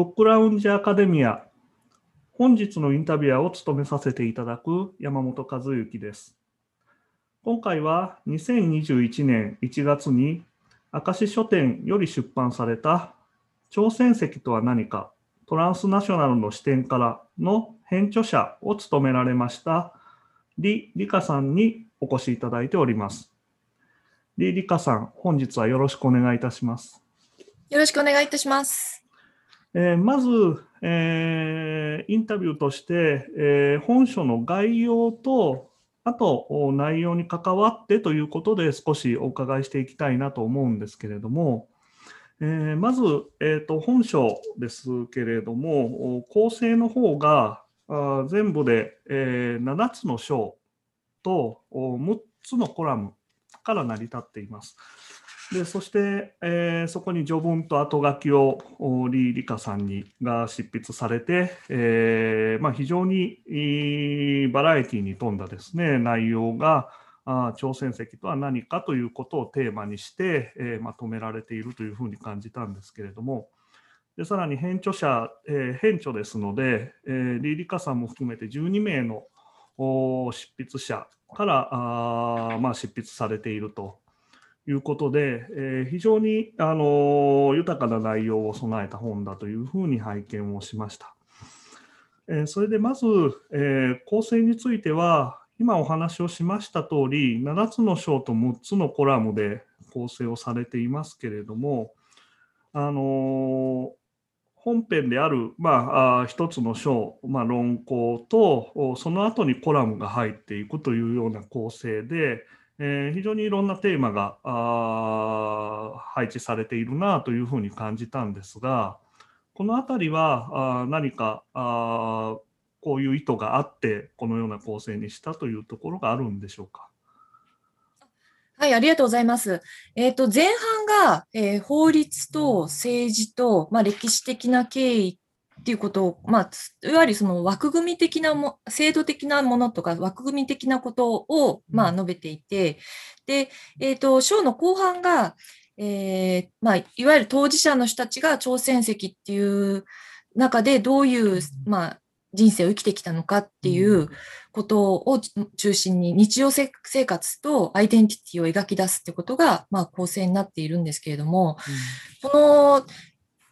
ブックラウンジアカデミア本日のインタビュアーを務めさせていただく山本和幸です。今回は2021年1月に明石書店より出版された朝鮮石とは何かトランスナショナルの視点からの編著者を務められました李理香さんにお越しいただいております。李理香さん、本日はよろしくお願いいたします。よろしくお願いいたします。えー、まず、えー、インタビューとして、えー、本書の概要と、あと内容に関わってということで少しお伺いしていきたいなと思うんですけれども、えー、まず、えーと、本書ですけれども、構成の方があ全部で、えー、7つの章と6つのコラムから成り立っています。でそして、えー、そこに序文と後書きを李理香さんにが執筆されて、えーまあ、非常にバラエティに富んだですね内容があ朝鮮石とは何かということをテーマにして、えー、まとめられているというふうに感じたんですけれども。でさらに編著者、え、編著ですので、えー、李理香さんも含めて12名の執筆者からあ、まあ、執筆されていると。いうことで、えー、非常に、あの豊かな内容を備えた本だというふうに拝見をしました。えー、それでまず、えー、構成については今お話をしました通り7つの章と6つのコラムで構成をされていますけれども、あの本編である、まあ、一つの章、まあ、論考とその後にコラムが入っていくというような構成で、えー、非常にいろんなテーマが配置されているなというふうに感じたんですがこの辺りはあ何かあこういう意図があってこのような構成にしたというところがあるんでしょうか？はい、ありがとうございます。えっ、ー、と、前半が、えー、法律と政治と、まあ、歴史的な経緯っていうことを、まあ、いわゆるその枠組み的なも、制度的なものとか枠組み的なことを、まあ、述べていて、で、えっ、ー、と、章の後半が、えー、まあ、いわゆる当事者の人たちが朝鮮石っていう中でどういう、まあ、人生を生きてきたのかっていうことを中心に日常生活とアイデンティティを描き出すってことが、まあ、構成になっているんですけれども、うん、この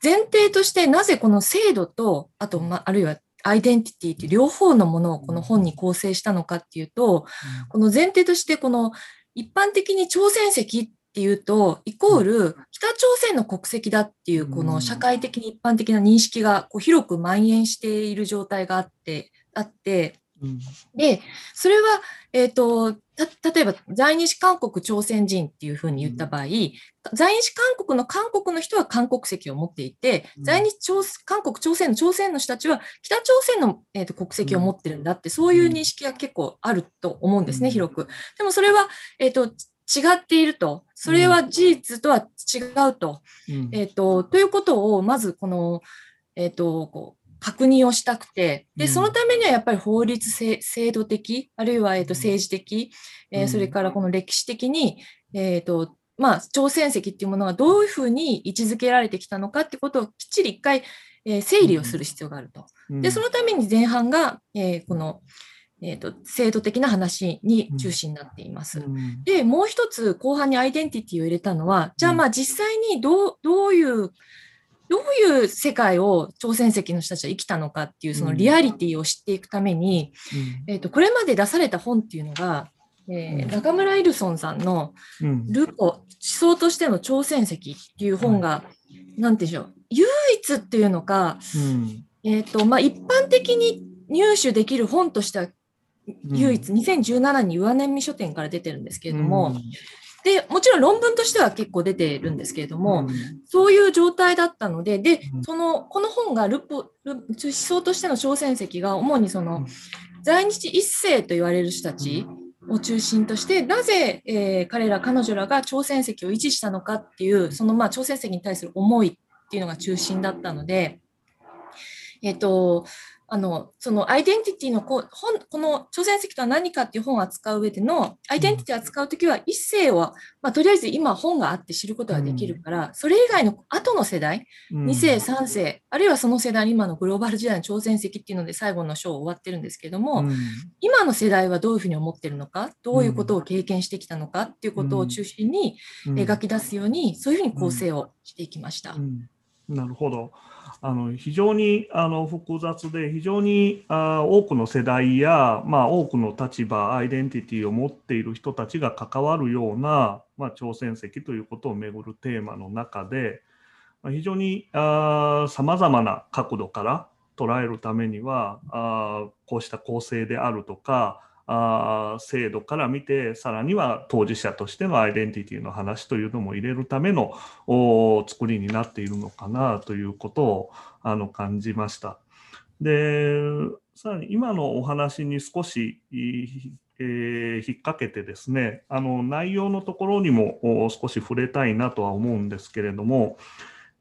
前提としてなぜこの制度と、あと、まあ、あるいはアイデンティティっていう両方のものをこの本に構成したのかっていうと、この前提としてこの一般的に朝鮮石っていうと、イコール北朝鮮の国籍だっていうこの社会的に一般的な認識がこう広く蔓延している状態があって、あって、で、それは、えっ、ー、と、例えば在日韓国朝鮮人っていうふうに言った場合、在日韓国の韓国の人は韓国籍を持っていて、在日朝韓国朝鮮の朝鮮の人たちは北朝鮮の、えーと、国籍を持ってるんだって、そういう認識が結構あると思うんですね、広く。でもそれは、えっ、ー、と、違っていると。それは事実とは違うと。えっ、ー、と、ということを、まずこの、えっ、と、こう、確認をしたくて、で、そのためにはやっぱり法律制度的、あるいは、えっと、政治的、えー、それからこの歴史的に、えっ、と、まあ、朝鮮石っていうものがどういうふうに位置づけられてきたのかってことをきっちり一回、えー、整理をする必要があると。で、そのために前半が、えー、この、えーと、制度的な話に中心になっています。で、もう一つ後半にアイデンティティを入れたのは、じゃあまあ実際にどうどういうどういう世界を朝鮮石の人たちは生きたのかっていうそのリアリティを知っていくために、うん、えーと、これまで出された本っていうのが、えー、中村イルソンさんの「ルポ思想としての朝鮮石」っていう本が、何、うん、て言うんでしょう唯一っていうのか、うん、えーとまあ、一般的に入手できる本としては唯一、2017年に上年見書店から出てるんですけれども、で、もちろん論文としては結構出てるんですけれども、うん、そういう状態だったので、で、その、この本がルポ、ル思想としての小戦績が主にその、在日一世と言われる人たちを中心として、なぜ、えー、彼ら、彼女らが朝鮮石を維持したのかっていう、そのまあ朝鮮石に対する思いっていうのが中心だったので、えっ、ー、と、あの、そのアイデンティティのこ本、この朝鮮石とは何かっていう本を扱う上での、アイデンティティを扱うときは、一世は、まあ、とりあえず今本があって知ることができるから、それ以外の後の世代、2世、3世、あるいはその世代、今のグローバル時代の朝鮮石っていうので最後の章終わってるんですけども、今の世代はどういうふうに思ってるのか、どういうことを経験してきたのかっていうことを中心に描き出すように、そういうふうに構成をしていきました。なるほど。あの非常にあの複雑で非常にあ多くの世代や、まあ、多くの立場アイデンティティを持っている人たちが関わるような、まあ、朝鮮石ということをめぐるテーマの中で、まあ、非常にさまざまな角度から捉えるためにはあこうした構成であるとかあ制度から見てさらには当事者としてのアイデンティティの話というのも入れるための作りになっているのかなということをあの感じました。でさらに今のお話に少し、えー、引っ掛けてですねあの内容のところにも少し触れたいなとは思うんですけれども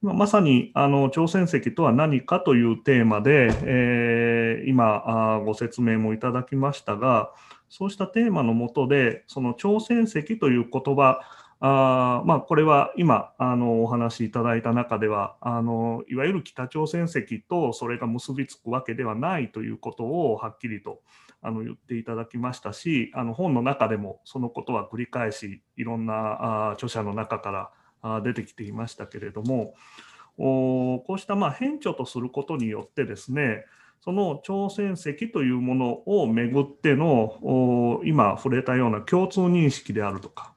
まさにあの朝鮮石とは何かというテーマで、えー、今あご説明もいただきましたがそうしたテーマのもとでその朝鮮石という言葉あまあ、これは今あのお話しいただいた中ではあのいわゆる北朝鮮石とそれが結びつくわけではないということをはっきりとあの言っていただきましたしあの本の中でもそのことは繰り返しいろんなあ著者の中から出てきていましたけれどもこうしたまあ変著とすることによってですねその朝鮮石というものをめぐっての今触れたような共通認識であるとか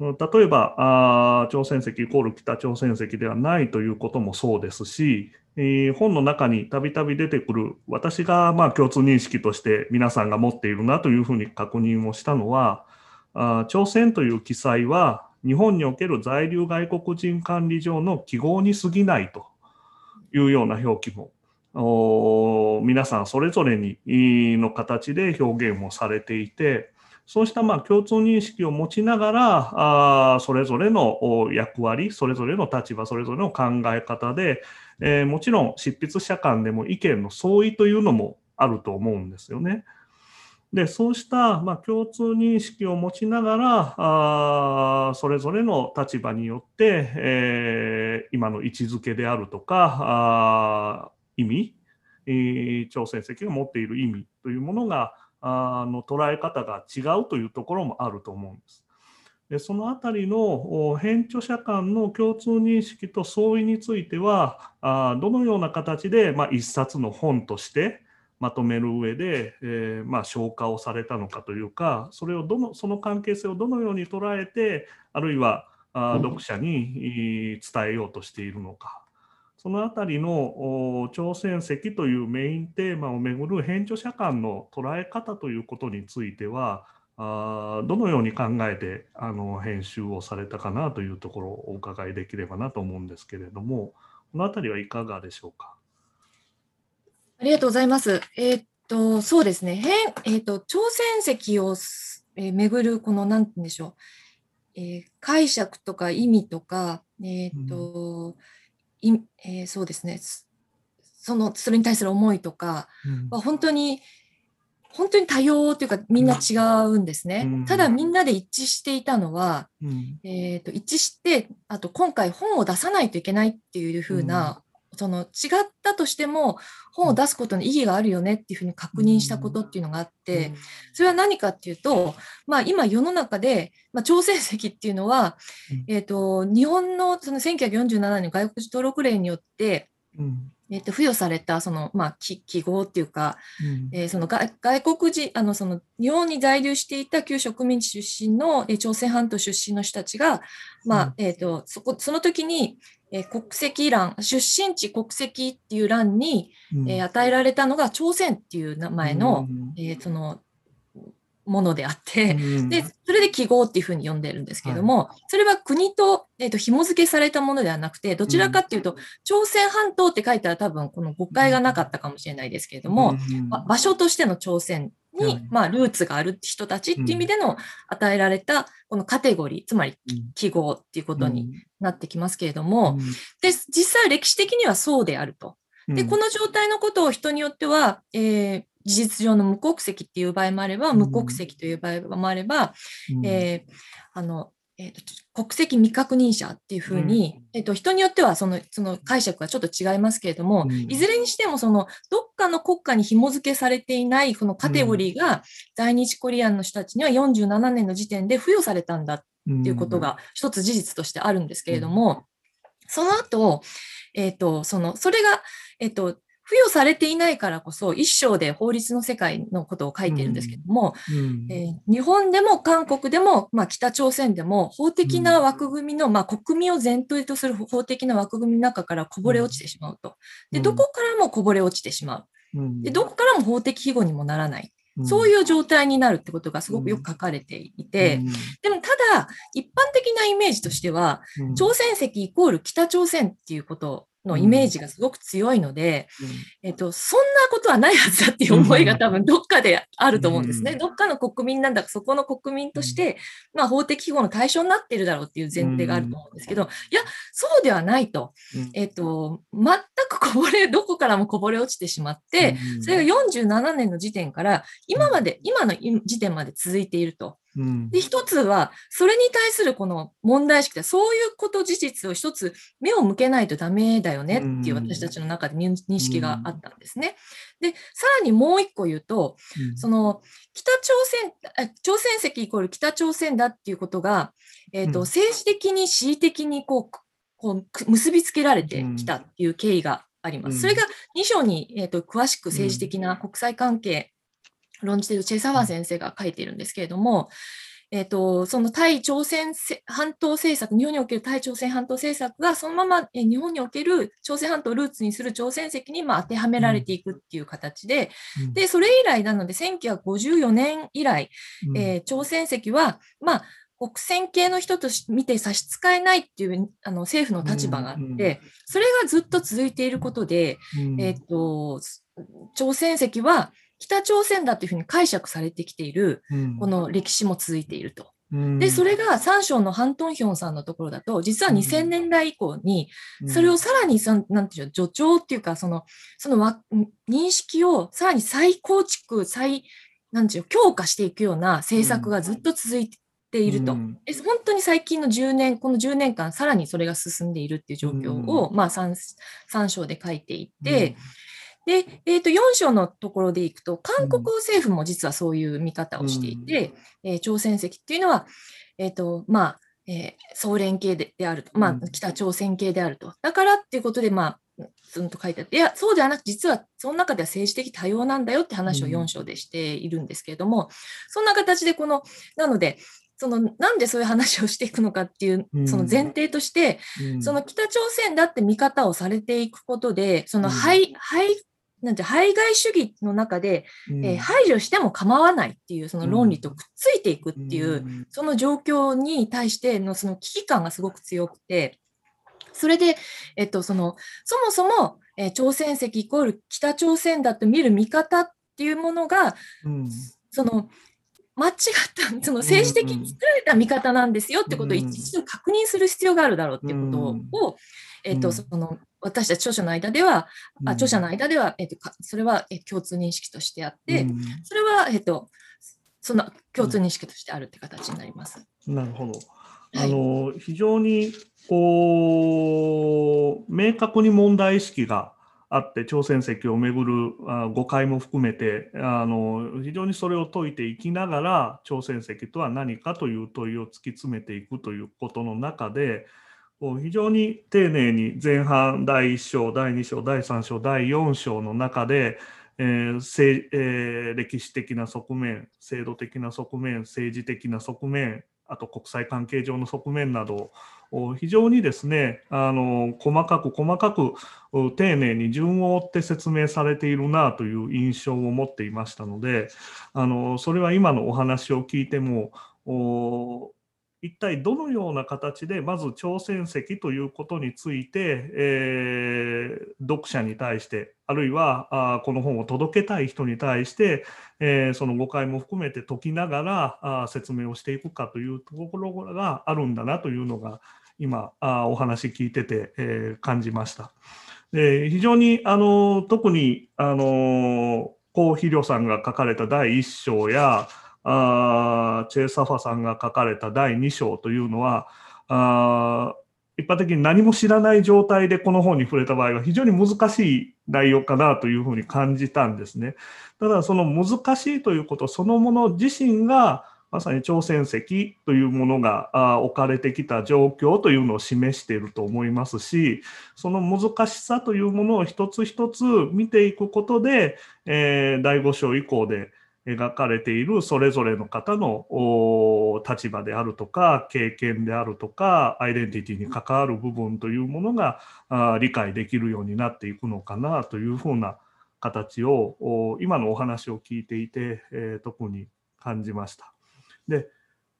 例えば朝鮮石イコール北朝鮮石ではないということもそうですし、本の中にたびたび出てくる私がまあ共通認識として皆さんが持っているなというふうに確認をしたのは朝鮮という記載は日本における在留外国人管理上の記号に過ぎないというような表記も皆さんそれぞれにの形で表現もされていてそうしたまあ共通認識を持ちながらあそれぞれの役割それぞれの立場それぞれの考え方で、え、もちろん執筆者間でも意見の相違というのもあると思うんですよね。でそうしたまあ共通認識を持ちながらあそれぞれの立場によって、えー、今の位置づけであるとかあ意味、えー、朝鮮石が持っている意味というものがあの捉え方が違うというところもあると思うんです。でそのあたりの編著者間の共通認識と相違についてはあどのような形で、まあ、一冊の本としてまとめる上で、えー、まあ、消化をされたのかというかそれをどのその関係性をどのように捉えてあるいはあ読者に伝えようとしているのかそのあたりの朝鮮石というメインテーマをめぐる編著者間の捉え方ということについてはあどのように考えてあの編集をされたかなというところをお伺いできればなと思うんですけれどもこのあたりはいかがでしょうか？ありがとうございます。えー、っと、そうですね。変、えー、っと、朝鮮石を、えー、巡る、この、なんて言うんでしょう。えー、解釈とか意味とか、えっと、うん、いえー、そうですね。その、それに対する思いとかは、本当に、本当に多様というか、みんな違うんですね。うん、ただ、みんなで一致していたのは、うん、えっと、一致して、あと、今回本を出さないといけないっていうふうなその違ったとしても本を出すことに意義があるよねっていうふうに確認したことっていうのがあって、それは何かっていうと、まあ、今世の中で、まあ、朝鮮石っていうのは、えーと、日本のその1947年の外国人登録令によって、えー、と付与されたその、まあ、記号っていうか、うん、えー、その外国人あのその日本に在留していた旧植民地出身の、えー、朝鮮半島出身の人たちが、まあえーと、そこその時に、えー、国籍欄出身地国籍っていう欄に、うん、えー、与えられたのが朝鮮っていう名前の,、えー、そのものであって、うん、で、それで記号っていうふうに呼んでるんですけども、はい、それは国と、えっ、ー、と、紐付けされたものではなくて、どちらかっていうと、うん、朝鮮半島って書いたら多分この誤解がなかったかもしれないですけれども、うんま、場所としての朝鮮に、まあ、ルーツがある人たちっていう意味での与えられた、このカテゴリー、つまり記号っていうことになってきますけれども、で、実際歴史的にはそうであると。で、この状態のことを人によっては、えー、事実上の無国籍っていう場合もあれば、無国籍という場合もあれば、うん、えー、あの、えーと、国籍未確認者っていうふうに、うん、えーと、人によってはそのその解釈がちょっと違いますけれども、うん、いずれにしてもそのどっかの国家に紐付けされていないこのカテゴリーが在日コリアンの人たちには47年の時点で付与されたんだっていうことが一つ事実としてあるんですけれども、その後、えっ、ー、と、その、それが、えっ、ー、と、付与されていないからこそ、一章で法律の世界のことを書いてるんですけども、うん。うん、えー、日本でも韓国でも、まあ、北朝鮮でも、法的な枠組みの、まあ、国民を前提とする法的な枠組みの中からこぼれ落ちてしまうと。で、どこからもこぼれ落ちてしまう。で、どこからも法的庇護にもならない。そういう状態になるってことがすごくよく書かれていて、でもただ、一般的なイメージとしては、朝鮮石イコール北朝鮮っていうことのイメージがすごく強いので、うん、えっと、そんなことはないはずだっていう思いが多分どっかであると思うんですね。うん、どっかの国民なんだか、そこの国民として、まあ、法的保護の対象になっているだろうっていう前提があると思うんですけど、いや、そうではないと。えっと、全くこぼれ、どこからもこぼれ落ちてしまって、それが47年の時点から、今まで、今の時点まで続いていると。で、一つは、それに対するこの問題意識で、そういうこと事実を一つ目を向けないとダメだよねっていう私たちの中で認識があったんですね。で、さらにもう一個言うと、その、北朝鮮、朝鮮石イコール北朝鮮だっていうことが、えっ、ー、と、政治的に恣意的にこう、こう結びつけられてきたっていう経緯があります。それが2章に、えーと詳しく政治的な国際関係論じているチェ・サワ先生が書いているんですけれども、えっ、ー、と、その対朝鮮半島政策、日本における対朝鮮半島政策がそのまま、え日本における朝鮮半島をルーツにする朝鮮石にまあ当てはめられていくっていう形で、うん、で、それ以来なので、1954年以来、うん、えー、朝鮮石は、まあ、国選系の人と見て差し支えないっていうあの政府の立場があって、うんうん、それがずっと続いていることで、うん、えっ、ー、と、朝鮮石は北朝鮮だというふうに解釈されてきている、この歴史も続いていると。で、それが三章のハン・トンヒョンさんのところだと、実は2000年代以降に、それをさらに、なんていうの、助長っていうか、その、その認識をさらに再構築、再、なんていう強化していくような政策がずっと続いていると。本当に最近の10年、この10年間、さらにそれが進んでいるっていう状況を、まあ3、3章で書いていて、で、えー、と4章のところでいくと、韓国政府も実はそういう見方をしていて、うん、えー、朝鮮石っていうのは、えーとまあえー、総連系であると、まあ、北朝鮮系であると。だからっていうことで、まあ、ずんと書いてあって、いや、そうではなく、実はその中では政治的多様なんだよって話を4章でしているんですけれども、うん、そんな形で、この、なので、そのなんでそういう話をしていくのかっていう、その前提として、うん、その北朝鮮だって見方をされていくことで、その排、排なんて排外主義の中で、うん、えー、排除しても構わないっていうその論理とくっついていくっていう、うん、その状況に対してのその危機感がすごく強くて、それで、えっと、そのそもそも、えー、朝鮮石イコール北朝鮮だと見る見方っていうものが、うん、その間違ったその政治的に作られた見方なんですよってことを一度確認する必要があるだろうっていうことを、えっと、その私たち著者の間では、うん、あ著者の間では、えっと、それは共通認識としてあって、うん、それは、えっと、その共通認識としてあるって形になります。なるほど。あの、はい、非常にこう明確に問題意識があって朝鮮石をめぐる誤解も含めてあの非常にそれを解いていきながら朝鮮石とは何かという問いを突き詰めていくということの中で非常に丁寧に前半第1章第2章第3章第4章の中で、えーえー、歴史的な側面制度的な側面政治的な側面あと国際関係上の側面など非常にですねあの細かく細かく丁寧に順を追って説明されているなという印象を持っていましたのであのそれは今のお話を聞いても一体どのような形でまず朝鮮石ということについて、えー、読者に対してあるいはあこの本を届けたい人に対して、えー、その誤解も含めて解きながらあ説明をしていくかというところがあるんだなというのが今あお話聞いてて、えー、感じました。で非常にあの特にあのコウ・ヒリョさんが書かれた第1章やあチェ・サファさんが書かれた第2章というのはあ一般的に何も知らない状態でこの本に触れた場合は非常に難しい内容かなというふうに感じたんですね。ただその難しいということそのもの自身がまさに朝鮮石というものが置かれてきた状況というのを示していると思いますしその難しさというものを一つ一つ見ていくことで、えー、第5章以降で描かれているそれぞれの方の立場であるとか経験であるとかアイデンティティに関わる部分というものが理解できるようになっていくのかなというふうな形を今のお話を聞いていて、え、特に感じました。で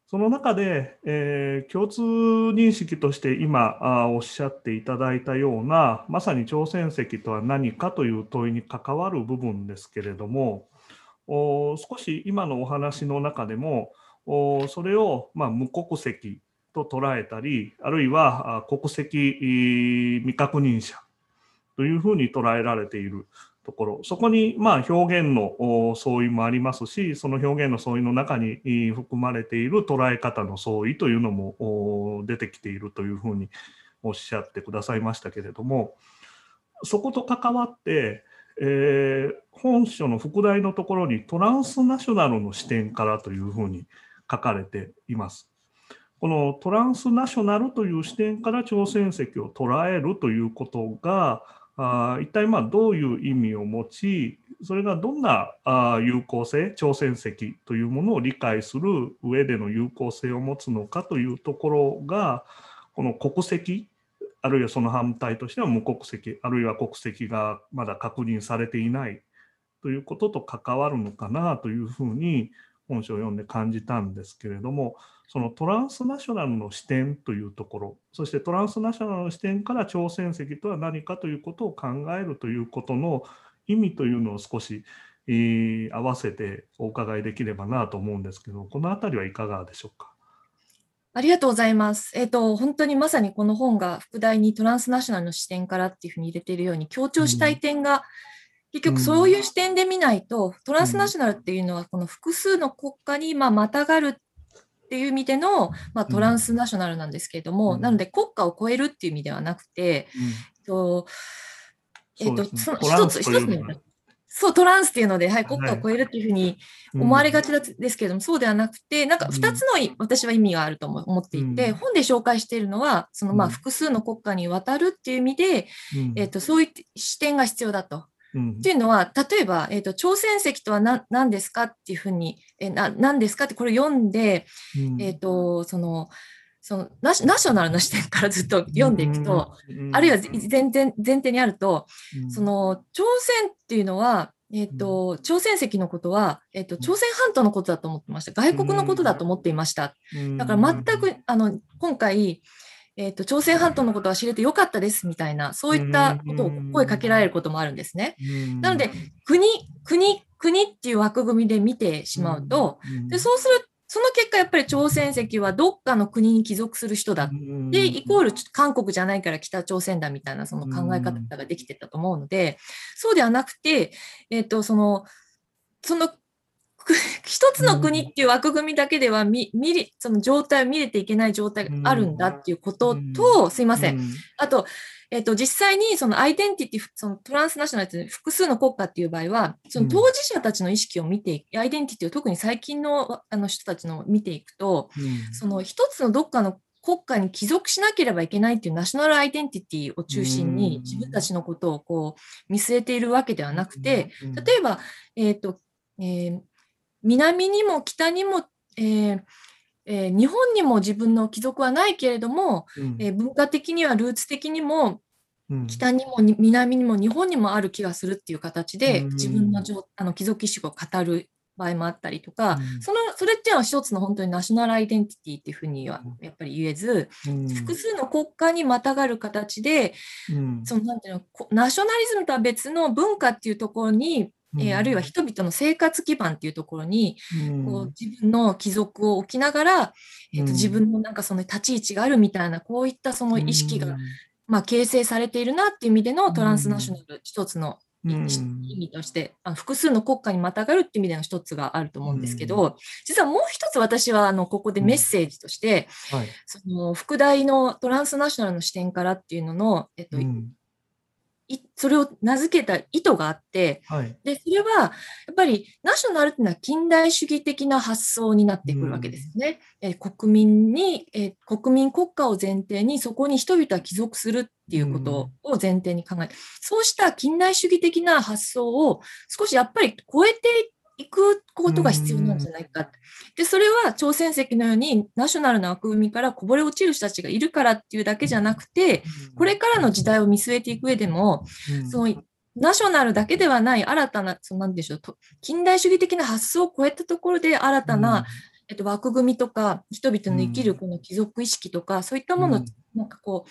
その中で、えー、共通認識として今あおっしゃっていただいたようなまさに朝鮮石とは何かという問いに関わる部分ですけれども少し今のお話の中でもそれをま無国籍と捉えたりあるいは国籍未確認者というふうに捉えられているところ。そこにま表現の相違もありますしその表現の相違の中に含まれている捉え方の相違というのも出てきているというふうにおっしゃってくださいましたけれどもそこと関わってえー、本書の副題のところにトランスナショナルの視点からというふうに書かれています。このトランスナショナルという視点から朝鮮石を捉えるということがあ一体まあどういう意味を持ちそれがどんなあ有効性朝鮮石というものを理解する上での有効性を持つのかというところがこの国籍あるいはその反対としては無国籍あるいは国籍がまだ確認されていないということと関わるのかなというふうに本書を読んで感じたんですけれどもそのトランスナショナルの視点というところそしてトランスナショナルの視点から朝鮮石とは何かということを考えるということの意味というのを少し、えー、合わせてお伺いできればなと思うんですけどこの辺りはいかがでしょうか？ありがとうございます。えっ、ー、と、本当にまさにこの本が副題にトランスナショナルの視点からっていうふうに入れているように強調したい点が、うん、結局そういう視点で見ないと、トランスナショナルっていうのはこの複数の国家にまあまたがるっていう意味での、まあ、トランスナショナルなんですけれども、うん、なので国家を超えるっていう意味ではなくて、うん、とえっ、ー、と、その一つ、一つのそう、トランスっていうので、はい、国家を超えるっていうふうに思われがちですけれども、うん、そうではなくて、なんか2つの、私は意味があると思っていて、うん、本で紹介しているのは、そのまあ複数の国家に渡るっていう意味で、うん、えーと、そういう視点が必要だと。っていうのは、例えば、えーと、朝鮮石とは何何ですかっていうふうに、えー、な何ですかってこれ読んで、えっ、ー、と、その、そのナショナルな視点からずっと読んでいくと、あるいは前前前提にあると、その朝鮮っていうのは、えーと、朝鮮石のことは、えーと、朝鮮半島のことだと思ってました。外国のことだと思っていました。だから全くあの今回、えーと、朝鮮半島のことは知れてよかったですみたいな、そういったことを声かけられることもあるんですね。なので、国、国、国っていう枠組みで見てしまうと、でそうするその結果、やっぱり朝鮮石はどっかの国に帰属する人だ。で、イコール韓国じゃないから北朝鮮だみたいなその考え方ができてたと思うので、そうではなくて、えっ、ー、と、その、その、一つの国っていう枠組みだけでは見、見その状態を見れていけない状態があるんだっていうことと、すいません。あと、えっと、実際にそのアイデンティティ、そのトランスナショナルって複数の国家っていう場合は、その当事者たちの意識を見ていく、うん、アイデンティティを特に最近のあの人たちのを見ていくと、うん、その一つのどっかの国家に帰属しなければいけないっていうナショナルアイデンティティを中心に自分たちのことをこう見据えているわけではなくて、例えば、えっ、ー、と、えー、南にも北にも、えーえー、日本にも自分の帰属はないけれども、うん、えー、文化的にはルーツ的にも北にも南にも日本にもある気がするっていう形で、自分のあの貴族意識を語る場合もあったりとか、うん、そのそれっていうのは一つの本当にナショナルアイデンティティっていうふうにはやっぱり言えず、うん、複数の国家にまたがる形で、うん、そのなんていうのナショナリズムとは別の文化っていうところにえー、あるいは人々の生活基盤っていうところに、こう自分の帰属を置きながら、えーと自分のなんかその立ち位置があるみたいなこういったその意識がまあ、形成されているなっていう意味でのトランスナショナル一つの意うん。味として、あの複数の国家にまたがるっていう意味での一つがあると思うんですけど、実はもう一つ私はあのここでメッセージとして、はい。その副題のトランスナショナルの視点からっていうのの、えっとうん。いそれを名付けた意図があって、はい。で、それは、やっぱり、ナショナルっていうのは近代主義的な発想になってくるわけですよね。えー国民に、えー国民国家を前提に、そこに人々は帰属するっていうことを前提に考えて、そうした近代主義的な発想を少しやっぱり超えていくことが必要なんじゃないか。で、それは朝鮮石のようにナショナルな枠組みからこぼれ落ちる人たちがいるからっていうだけじゃなくて、これからの時代を見据えていく上でも、うん。そのナショナルだけではない新たな、そのなんでしょう、と近代主義的な発想を超えたところで新たな、えっと、枠組みとか、人々の生きるこの貴族意識とか、そういったものを、なんかこう、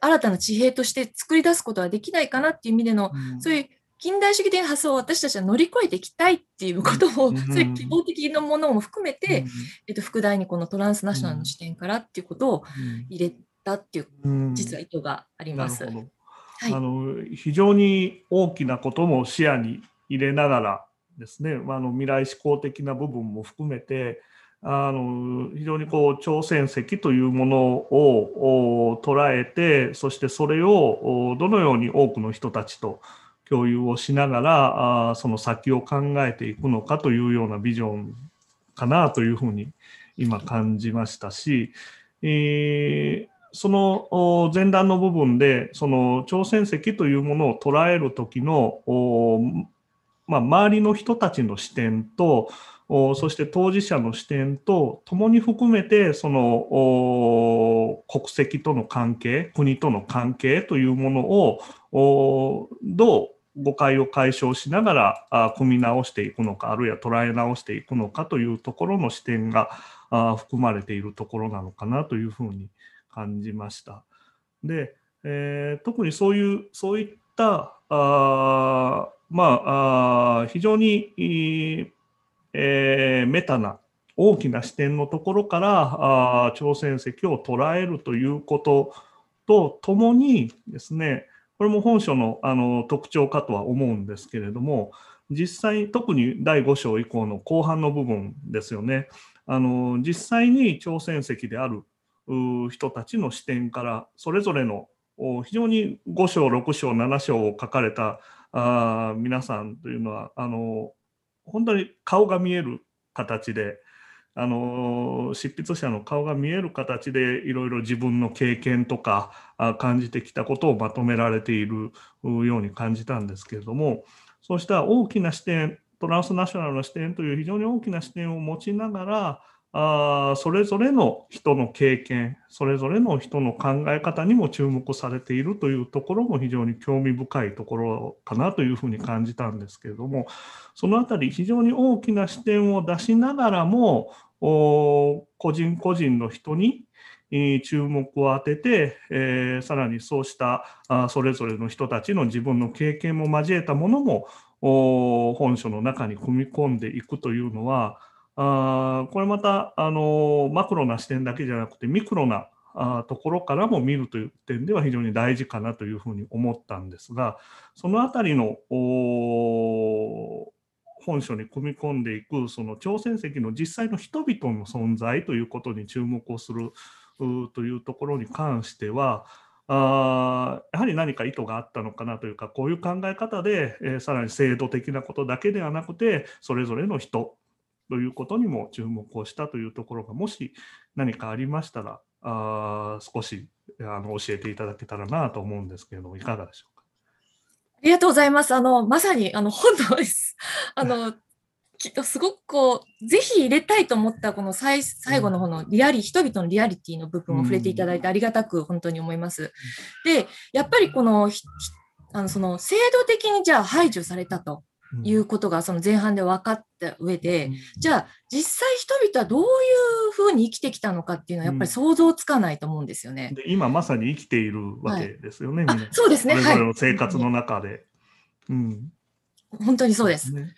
新たな地平として作り出すことはできないかなっていう意味での、うん。そういう近代主義的な発想を私たちは乗り越えていきたいっていうことを、うん。そういう希望的なものも含めて、えっと、副題にこのトランスナショナルの視点からっていうことを入れたっていう、うん。実は意図があります。はい。あの非常に大きなことも視野に入れながらですね、まあ、あの未来志向的な部分も含めてあの非常にこう朝鮮石というものをお捉えてそしてそれをおどのように多くの人たちと共有をしながらあその先を考えていくのかというようなビジョンかなというふうに今感じましたし、えーその前段の部分でその朝鮮石というものを捉える時のおまあ、周りの人たちの視点とおそして当事者の視点とともに含めてそのお国籍との関係国との関係というものをおどう誤解を解消しながらあ組み直していくのかあるいは捉え直していくのかというところの視点があ含まれているところなのかなというふうに感じました。で、えー特にそういうそういったあまああ非常に、えーメタな大きな視点のところからあ朝鮮石を捉えるということとともにですねこれも本書のあの特徴かとは思うんですけれども実際特に第5章以降の後半の部分ですよね。あの実際に朝鮮石である人たちの視点からそれぞれの非常に5章6章7章を書かれたあ皆さんというのはあの本当に顔が見える形であの執筆者の顔が見える形でいろいろ自分の経験とか感じてきたことをまとめられているように感じたんですけれどもそうした大きな視点トランスナショナルな視点という非常に大きな視点を持ちながらあーそれぞれの人の経験それぞれの人の考え方にも注目されているというところも非常に興味深いところかなというふうに感じたんですけれどもそのあたり非常に大きな視点を出しながらも個人個人の人に注目を当てて、えーさらにそうしたあそれぞれの人たちの自分の経験も交えたものもお本書の中に組み込んでいくというのはあこれまたあのマクロな視点だけじゃなくてミクロなあところからも見るという点では非常に大事かなというふうに思ったんですがそのあたりのお本書に組み込んでいくその朝鮮石の実際の人々の存在ということに注目をするというところに関してはあやはり何か意図があったのかなというかこういう考え方で、えーさらに制度的なことだけではなくてそれぞれの人ということにも注目をしたというところがもし何かありましたらあ少しあの教えていただけたらなと思うんですけれどもいかがでしょうか？ありがとうございます。あの、まさに、あの、本当です。あの、きっとすごくこう、ぜひ入れたいと思ったこの最最後の方のリアリ、人々のリアリティの部分を触れていただいてありがたく本当に思います。で、やっぱりこの、あの、その制度的にじゃあ排除されたということがその前半で分かった上で、じゃあ実際人々はどういうふうに生きてきたのかっていうのはやっぱり想像つかないと思うんですよね。で今まさに生きているわけですよね、あみんなそうですね。はい。の生活の中で。うん、本当にそうです。ね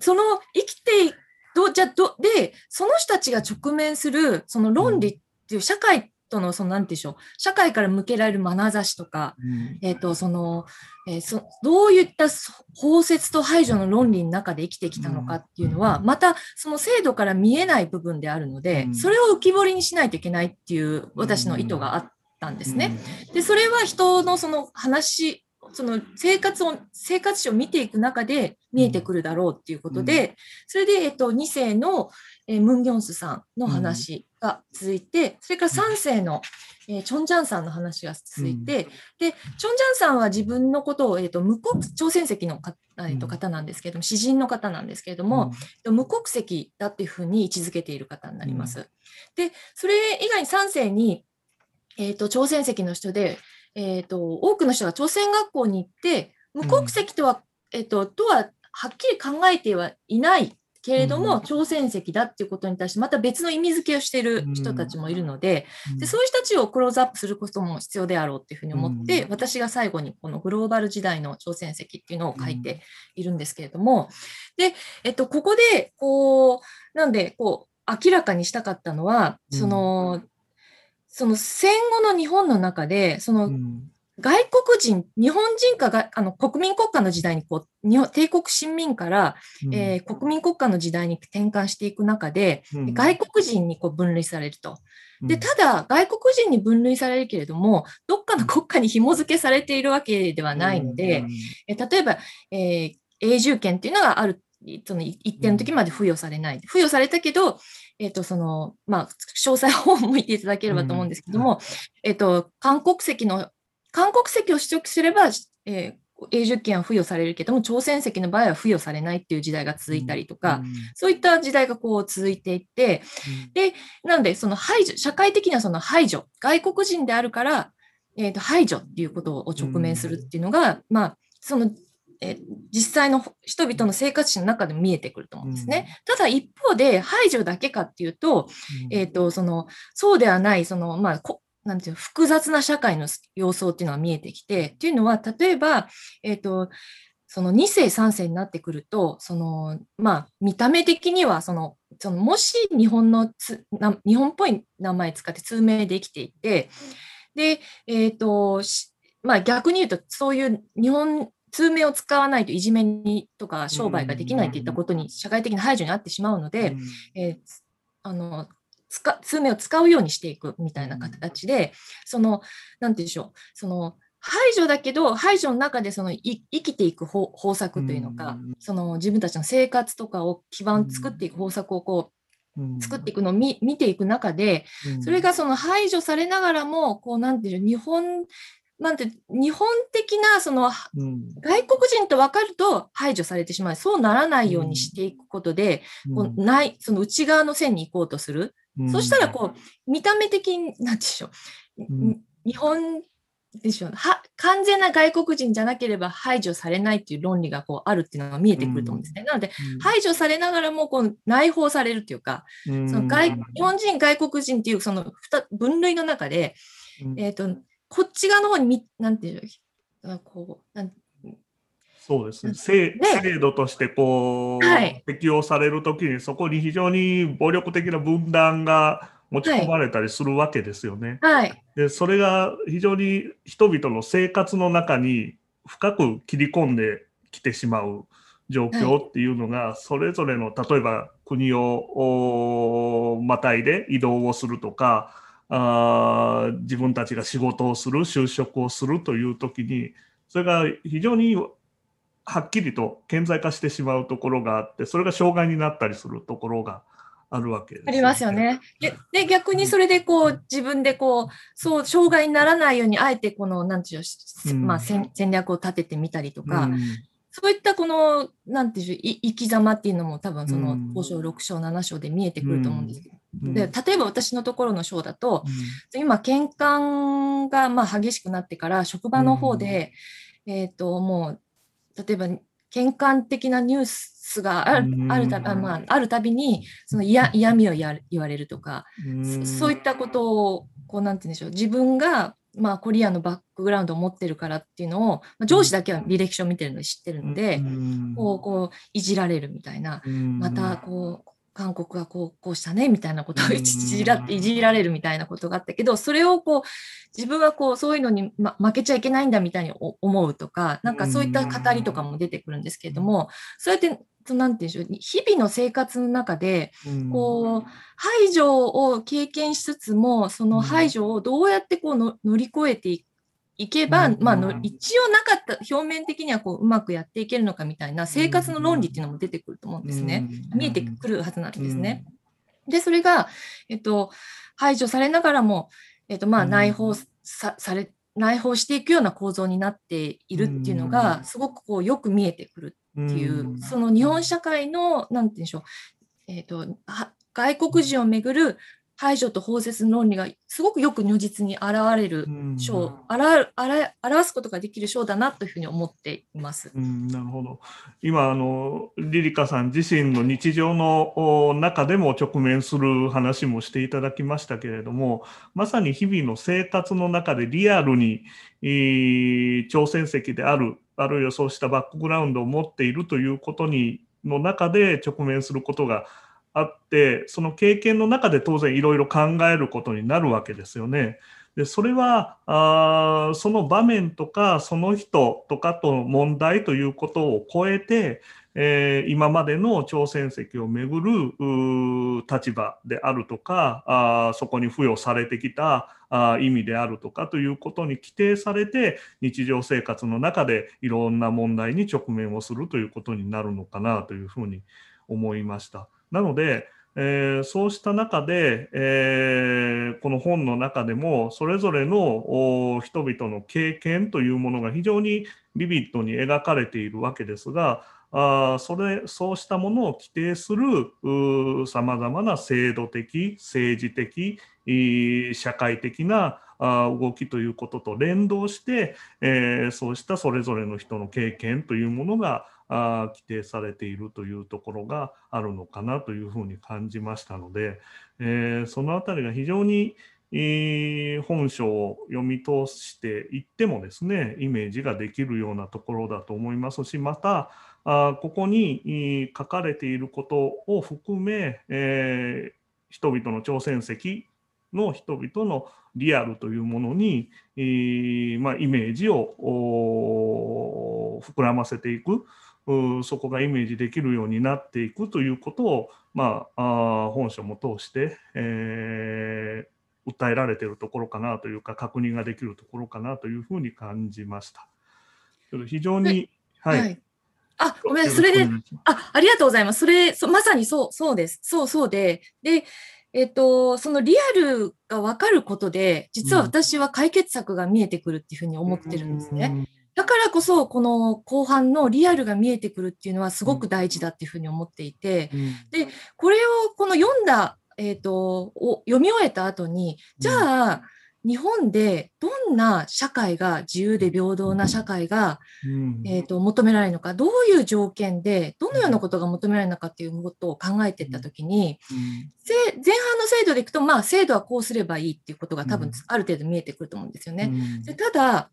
その生きていどじゃどでその人たちが直面するその論理っていう社会との、その、なんていうんでしょう、社会から向けられる眼差しとか、うん。えっ、と、その、えーそ、どういった包摂と排除の論理の中で生きてきたのかっていうのは、また、その制度から見えない部分であるので、うん。それを浮き彫りにしないといけないっていう私の意図があったんですね。で、それは人のその話、その生活を、生活史を見ていく中で見えてくるだろうっていうことで、それで、えっと、2世の、えームンギョンスさんの話が続いて、それから3世の、えーチョンジャンさんの話が続いて、で、チョンジャンさんは自分のことを、えっと、無国、朝鮮籍のか、えっと、うん。方なんですけれども、詩人の方なんですけれども、えっと無国籍だっていうふうに位置づけている方になります。で、それ以外に3世に、えっと、朝鮮籍の人で、えっと、多くの人が朝鮮学校に行って、無国籍とは、えっと、とははっきり考えてはいないけれども、うん朝鮮籍だっていうことに対して、また別の意味付けをしている人たちもいるので、でそういう人たちをクローズアップすることも必要であろうっていうふうに思って、うん私が最後にこのグローバル時代の朝鮮籍っていうのを書いているんですけれども、で、えっと、ここで、こう、なんで、こう、明らかにしたかったのは、うん。その、その戦後の日本の中で、そのうん外国人、日本人かがあの国民国家の時代にこう日本帝国新民から、えー国民国家の時代に転換していく中で、うん。外国人にこう分類されると。で、うん。ただ、外国人に分類されるけれども、どっかの国家に紐付けされているわけではないので、え例えば、えー永住権っていうのがある、その一定の時まで付与されない。付与されたけど、えっ、と、その、まあ、詳細を 見ていただければと思うんですけども、えっ、と、韓国籍の、韓国籍を取得すれば、えー永住権は付与されるけども、朝鮮籍の場合は付与されないっていう時代が続いたりとか、そういった時代がこう続いていって、なので、その排除、社会的なその排除、外国人であるから、えー、と排除っていうことを直面するっていうのが、まあ、その、えー実際の人々の生活史の中でも見えてくると思うんですね。ただ一方で排除だけかっていうと、えー、とそのそうではないその、まあ、こなんていうの複雑な社会の様相っていうのが見えてきてっていうのは例えば、えー、とその2世3世になってくるとその、まあ、見た目的にはそのそのもし日本のつな日本っぽい名前使って通名できていてで、えーとしまあ、逆に言うとそういう日本通名を使わないといじめにとか商売ができないといったことに社会的な排除にあってしまうので、えーあの使通名を使うようにしていくみたいな形で、その、なんて言うんでしょう、その、排除だけど、排除の中でそのい生きていく方方策というのか、うん。その自分たちの生活とかを基盤作っていく方策をこう作っていくのを見見ていく中で、それがその排除されながらも、こうなんていうの日本、なんて日本的なその外国人と分かると排除されてしまう。そうならないようにしていくことで、こうない、その内側の線に行こうとする。そしたら、こう、見た目的に、なんでしょう。うん。日本でしょう。は。完全な外国人じゃなければ排除されないっていう論理がこうあるっていうのが見えてくると思うんですね。なので、排除されながらもこう内包されるっていうか、その外日本人、外国人っていうその二分類の中で、えっ、と、こっち側の方にみ、なんていうの、こう、そうですね。制度としてこう、はい。適用されるときにそこに非常に暴力的な分断が持ち込まれたりするわけですよね。はい、でそれが非常に人々の生活の中に深く切り込んできてしまう状況っていうのが、それぞれの例えば国をおまたいで移動をするとかあー自分たちが仕事をする就職をするという時にそれが非常にはっきりと顕在化してしまうところがあってそれが障害になったりするところがあるわけです、ありますよ。ね。でで、逆にそれでこう、自分でこう、そう、障害にならないように、あえてこの、なんていうのまあ、戦戦略を立ててみたりとか、うん。そういったこの、なんていう生き様っていうのも多分そのうん。5章、6章、7章で見えてくると思うんですけど、うん。で例えば私のところの章だと、今、喧嘩がまあ激しくなってから、職場の方で、えっ、と、もう、例えば、喧嘩的なニュースがあるうん。あるたあまあ、あるたびに、その嫌嫌味をや言われるとか、うん。そそういったことを、こう、なんて言うんでしょう、自分が、まあ、コリアのバックグラウンドを持ってるからっていうのを、まあ、上司だけは履歴書を見てるので知ってるので、こう、こう、いじられるみたいな、また、こう、韓国はこうこうしたねみたいなことをいじらいじられるみたいなことがあったけどそれをこう自分はこうそういうのに、ま、負けちゃいけないんだみたいに思うとかなんかそういった語りとかも出てくるんですけれどもそうやってなんて言うんでしょう日々の生活の中でこう排除を経験しつつもその排除をどうやってこうの乗り越えていくいけば、まあの、一応なかった、表面的にはこううまくやっていけるのかみたいな生活の論理っていうのも出てくると思うんですね。見えてくるはずなんですね。で、それが、えっと、排除されながらも、えっと、まあ内包さされ、内包していくような構造になっているっていうのが、すごくこうよく見えてくるっていう、その日本社会の、なんて言うんでしょう、えっと、外国人をめぐる排除と包摂の論理がすごくよく如実に現れる章、うん、表すことができる章だなというふうに思っています。うん、なるほど。今あのリリカさん自身の日常の中でも直面する話もしていただきましたけれども、まさに日々の生活の中でリアルに、えー、挑戦席である、あるいはそうしたバックグラウンドを持っているということにの中で直面することがあってその経験の中で当然いろいろ考えることになるわけですよね。でそれはあその場面とかその人とかとの問題ということを超えて、えー、今までの挑戦席をめぐる立場であるとかあそこに付与されてきたあ意味であるとかということに規定されて日常生活の中でいろんな問題に直面をするということになるのかなというふうに思いました。なので、えー、そうした中で、えー、この本の中でもそれぞれの人々の経験というものが非常にビビッドに描かれているわけですがあそれそうしたものを規定するさまざまな制度的政治的社会的な動きということと連動して、えー、そうしたそれぞれの人の経験というものがあ規定されているというところがあるのかなというふうに感じましたので、えー、その辺りが非常に、えー、本書を読み通していってもですねイメージができるようなところだと思いますしまたあここに書かれていることを含め、えー、人々の挑戦席の人々のリアルというものに、えーまあ、イメージを膨らませていく。そこがイメージできるようになっていくということを、まあ、あ本書も通して、えー、訴えられているところかなというか確認ができるところかなというふうに感じました。非常に、はい、はいあ、ごめん、それで、あ、ありがとうございます。それ、そまさにそう、そうです。そうそうで、で、えっ、と、そのリアルが分かることで、実は私は解決策が見えてくるっていうふうに思ってるんですね。だからこそ、この後半のリアルが見えてくるっていうのはすごく大事だっていうふうに思っていて、うん、で、これをこの読んだ、えっ、ー、と、を読み終えた後に、じゃあ、日本でどんな社会が自由で平等な社会が、うん、えーと、求められるのかどういう条件でどのようなことが求められるのかっていうことを考えていったときに、うん、前半の制度でいくと、まあ、制度はこうすればいいっていうことが多分ある程度見えてくると思うんですよね。でただ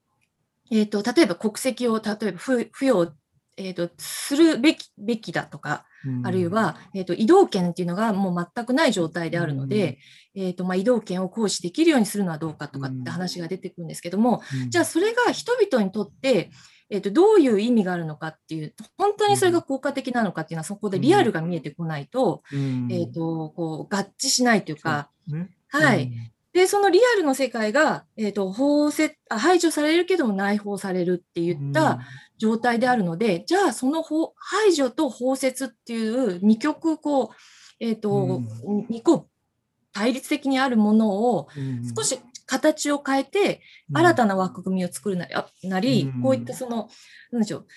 えーと、例えば国籍を例えば付与、えーと、するべきべきだとか、うん、あるいは、えーと、移動権っていうのがもう全くない状態であるので、うん、えーとまあ、移動権を行使できるようにするのはどうかとかって話が出てくるんですけども、うん、じゃあそれが人々にとって、えーと、どういう意味があるのかっていう本当にそれが効果的なのかっていうのはそこでリアルが見えてこないと,、えー、とこう合致しないというか。ね、はい、で、そのリアルの世界が、えっ、ー、と、排除されるけども内包されるって言った状態であるので、うん、じゃあその排除と包摂っていう二極、こう、えっ、ー、と、うん、二個対立的にあるものを少し形を変えて、新たな枠組みを作るなり、うん、こういったその、なんでしょう、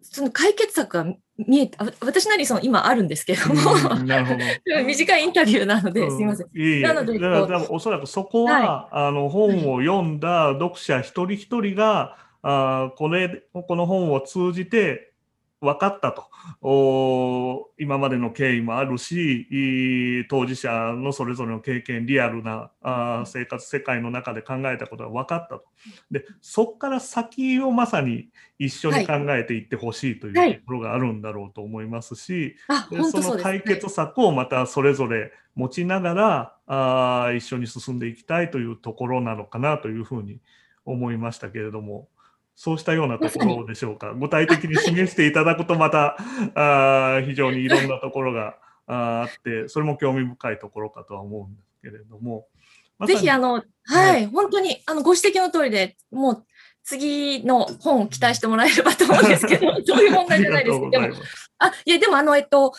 その解決策が見えた、私なりその今あるんですけども、うん、なるほど。短いインタビューなので、すみません。いいなので、だからおそらくそこは、はい、あの本を読んだ読者一人一人が、あこれこの本を通じて分かったと。今までの経緯もあるし当事者のそれぞれの経験リアルなあ生活世界の中で考えたことが分かったと。でそこから先をまさに一緒に考えていってほしいというところがあるんだろうと思いますし、はいはい、その解決策をまたそれぞれ持ちながらあ一緒に進んでいきたいというところなのかなというふうに思いましたけれども。そうしたようなところでしょうか。具体的に示していただくとまたあ非常にいろんなところがあって、それも興味深いところかとは思うんですけれども。ま、ぜひあの、はい、はい、本当にあのご指摘の通りで、もう次の本を期待してもらえればと思うんですけど、そういう問題じゃないですけど、でも、あ、いや、でもあの、えっと、うん、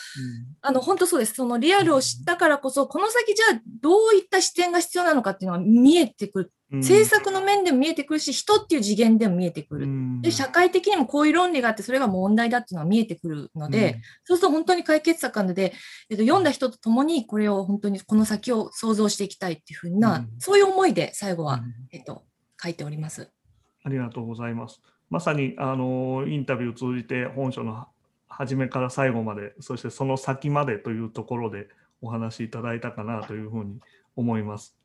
あの、本当そうです。そのリアルを知ったからこそ、この先じゃあどういった視点が必要なのかっていうのは見えてくる。政策の面でも見えてくるし、人っていう次元でも見えてくる。で、社会的にもこういう論理があって、それが問題だっていうのは見えてくるので、そうすると本当に解決策なので、えっと、読んだ人と共にこれを本当にこの先を想像していきたいっていうふうな、そういう思いで最後は、えっと、書いております。ありがとうございます。まさにあのインタビューを通じて本書の初めから最後まで、そしてその先までというところでお話しいただいたかなというふうに思います。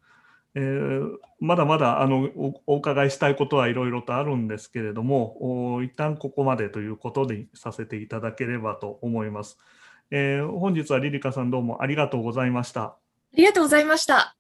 えー、まだまだあのお伺いしたいことはいろいろとあるんですけれども、一旦ここまでということにさせていただければと思います。えー、本日はリリカさんどうもありがとうございました。ありがとうございました。